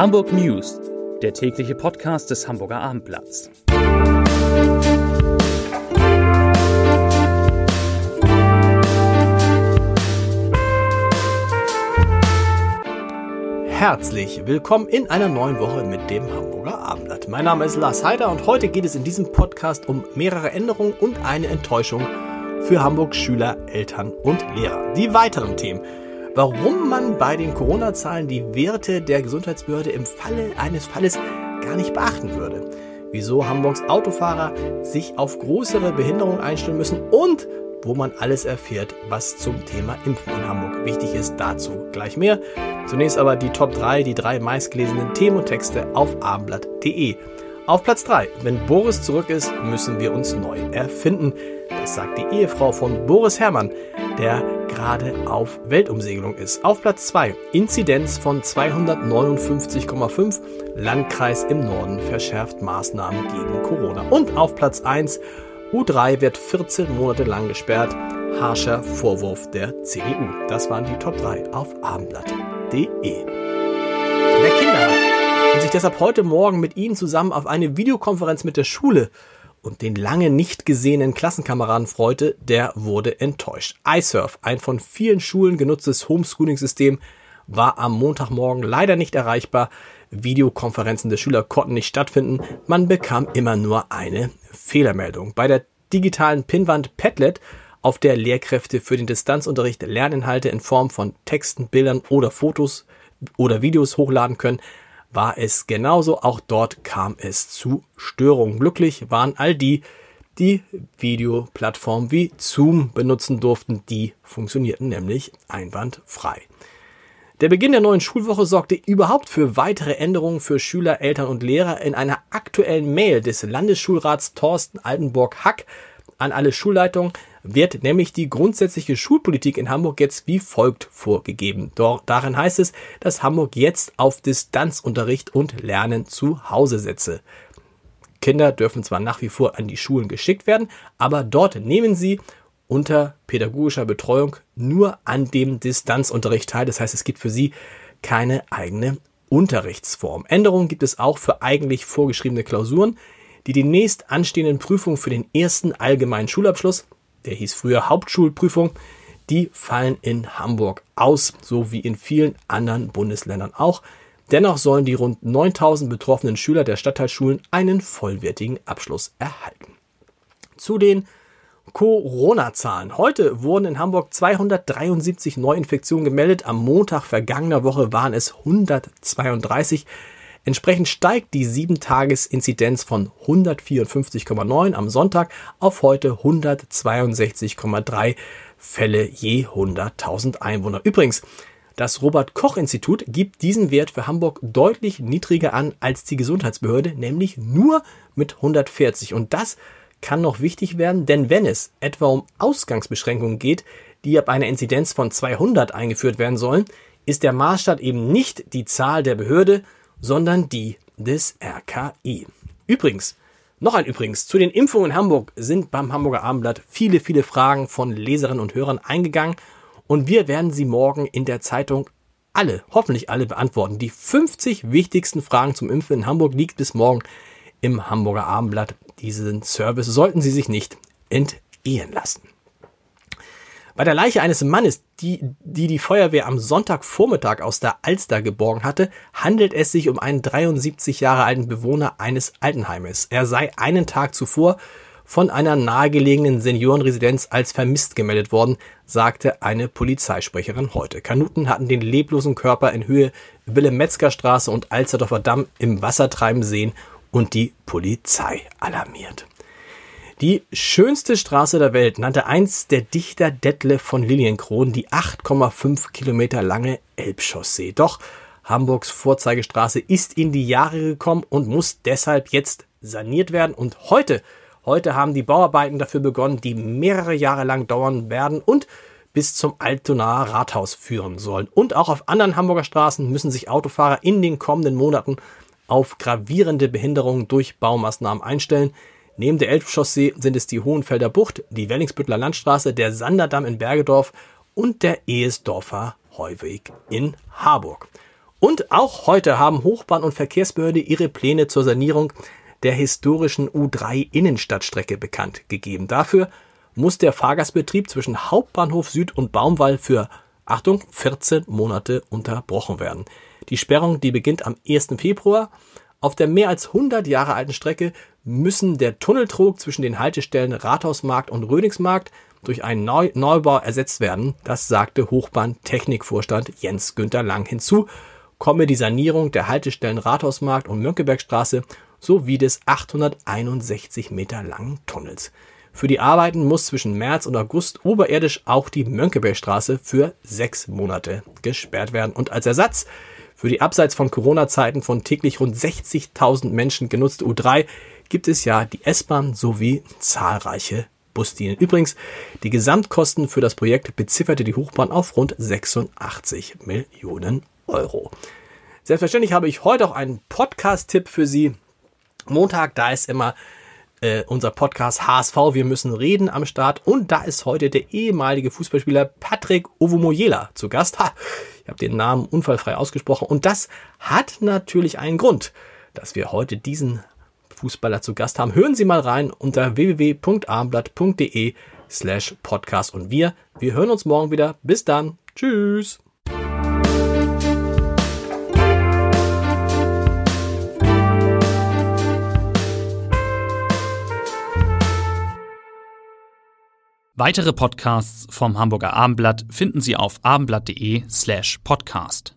Hamburg News, der tägliche Podcast des Hamburger Abendblatts. Herzlich willkommen in einer neuen Woche mit dem Hamburger Abendblatt. Mein Name ist Lars Heider und heute geht es in diesem Podcast um mehrere Änderungen und eine Enttäuschung für Hamburgs Schüler, Eltern und Lehrer. Die weiteren Themen warum man bei den Corona-Zahlen die Werte der Gesundheitsbehörde im Falle eines Falles gar nicht beachten würde. Wieso Hamburgs Autofahrer sich auf größere Behinderungen einstellen müssen und wo man alles erfährt, was zum Thema Impfen in Hamburg wichtig ist. Dazu gleich mehr. Zunächst aber die Top 3, die drei meistgelesenen Themen und Texte auf abendblatt.de. Auf Platz 3, wenn Boris zurück ist, müssen wir uns neu erfinden. Das sagt die Ehefrau von Boris Herrmann, der gerade auf Weltumsegelung ist. Auf Platz 2 Inzidenz von 259,5. Landkreis im Norden verschärft Maßnahmen gegen Corona. Und auf Platz 1 U3 wird 14 Monate lang gesperrt. Harscher Vorwurf der CDU. Das waren die Top 3 auf abendblatt.de. Und sich deshalb heute Morgen mit Ihnen zusammen auf eine Videokonferenz mit der Schule und den lange nicht gesehenen Klassenkameraden freute, der wurde enttäuscht. iSurf, ein von vielen Schulen genutztes Homeschooling-System, war am Montagmorgen leider nicht erreichbar. Videokonferenzen der Schüler konnten nicht stattfinden. Man bekam immer nur eine Fehlermeldung. Bei der digitalen Pinwand Padlet, auf der Lehrkräfte für den Distanzunterricht Lerninhalte in Form von Texten, Bildern oder Fotos oder Videos hochladen können, war es genauso. Auch dort kam es zu Störungen. Glücklich waren all die, die Videoplattformen wie Zoom benutzen durften. Die funktionierten nämlich einwandfrei. Der Beginn der neuen Schulwoche sorgte überhaupt für weitere Änderungen für Schüler, Eltern und Lehrer. In einer aktuellen Mail des Landesschulrats Thorsten Altenburg-Hack an alle Schulleitungen wird nämlich die grundsätzliche Schulpolitik in Hamburg jetzt wie folgt vorgegeben. Doch darin heißt es, dass Hamburg jetzt auf Distanzunterricht und Lernen zu Hause setze. Kinder dürfen zwar nach wie vor an die Schulen geschickt werden, aber dort nehmen sie unter pädagogischer Betreuung nur an dem Distanzunterricht teil. Das heißt, es gibt für sie keine eigene Unterrichtsform. Änderungen gibt es auch für eigentlich vorgeschriebene Klausuren, die demnächst anstehenden Prüfungen für den ersten allgemeinen Schulabschluss der hieß früher Hauptschulprüfung, die fallen in Hamburg aus, so wie in vielen anderen Bundesländern auch. Dennoch sollen die rund 9000 betroffenen Schüler der Stadtteilschulen einen vollwertigen Abschluss erhalten. Zu den Corona-Zahlen. Heute wurden in Hamburg 273 Neuinfektionen gemeldet. Am Montag vergangener Woche waren es 132. Entsprechend steigt die 7-Tages-Inzidenz von 154,9 am Sonntag auf heute 162,3 Fälle je 100.000 Einwohner. Übrigens, das Robert Koch Institut gibt diesen Wert für Hamburg deutlich niedriger an als die Gesundheitsbehörde, nämlich nur mit 140. Und das kann noch wichtig werden, denn wenn es etwa um Ausgangsbeschränkungen geht, die ab einer Inzidenz von 200 eingeführt werden sollen, ist der Maßstab eben nicht die Zahl der Behörde, sondern die des RKI. Übrigens, noch ein Übrigens, zu den Impfungen in Hamburg sind beim Hamburger Abendblatt viele, viele Fragen von Leserinnen und Hörern eingegangen und wir werden sie morgen in der Zeitung alle, hoffentlich alle beantworten. Die 50 wichtigsten Fragen zum Impfen in Hamburg liegt bis morgen im Hamburger Abendblatt. Diesen Service sollten Sie sich nicht entgehen lassen. Bei der Leiche eines Mannes, die, die die Feuerwehr am Sonntagvormittag aus der Alster geborgen hatte, handelt es sich um einen 73 Jahre alten Bewohner eines Altenheimes. Er sei einen Tag zuvor von einer nahegelegenen Seniorenresidenz als vermisst gemeldet worden, sagte eine Polizeisprecherin heute. Kanuten hatten den leblosen Körper in Höhe Wille-Metzger-Straße und Alsterdorfer Damm im Wasser treiben sehen und die Polizei alarmiert. Die schönste Straße der Welt nannte einst der Dichter Detlef von Lilienkron die 8,5 Kilometer lange Elbchaussee. Doch Hamburgs Vorzeigestraße ist in die Jahre gekommen und muss deshalb jetzt saniert werden. Und heute, heute haben die Bauarbeiten dafür begonnen, die mehrere Jahre lang dauern werden und bis zum Altonaer Rathaus führen sollen. Und auch auf anderen Hamburger Straßen müssen sich Autofahrer in den kommenden Monaten auf gravierende Behinderungen durch Baumaßnahmen einstellen. Neben der Elbchaussee sind es die Hohenfelder Bucht, die Wellingsbüttler Landstraße, der Sanderdamm in Bergedorf und der Ehesdorfer Heuweg in Harburg. Und auch heute haben Hochbahn und Verkehrsbehörde ihre Pläne zur Sanierung der historischen U3 Innenstadtstrecke bekannt gegeben. Dafür muss der Fahrgastbetrieb zwischen Hauptbahnhof Süd und Baumwall für Achtung, 14 Monate unterbrochen werden. Die Sperrung, die beginnt am 1. Februar. Auf der mehr als 100 Jahre alten Strecke müssen der Tunneltrog zwischen den Haltestellen Rathausmarkt und Rödingsmarkt durch einen Neu Neubau ersetzt werden. Das sagte Hochbahn-Technikvorstand Jens Günther Lang hinzu. Komme die Sanierung der Haltestellen Rathausmarkt und Mönckebergstraße sowie des 861 Meter langen Tunnels. Für die Arbeiten muss zwischen März und August oberirdisch auch die Mönckebergstraße für sechs Monate gesperrt werden. Und als Ersatz für die abseits von Corona-Zeiten von täglich rund 60.000 Menschen genutzte U3 gibt es ja die S-Bahn sowie zahlreiche Buslinien. Übrigens, die Gesamtkosten für das Projekt bezifferte die Hochbahn auf rund 86 Millionen Euro. Selbstverständlich habe ich heute auch einen Podcast-Tipp für Sie. Montag, da ist immer äh, unser Podcast HSV, wir müssen reden am Start. Und da ist heute der ehemalige Fußballspieler Patrick Ovomoyela zu Gast. Ha, ich habe den Namen unfallfrei ausgesprochen. Und das hat natürlich einen Grund, dass wir heute diesen Fußballer zu Gast haben. Hören Sie mal rein unter www.armblatt.de slash podcast. Und wir, wir hören uns morgen wieder. Bis dann. Tschüss. Weitere Podcasts vom Hamburger Abendblatt finden Sie auf abendblatt.de slash podcast.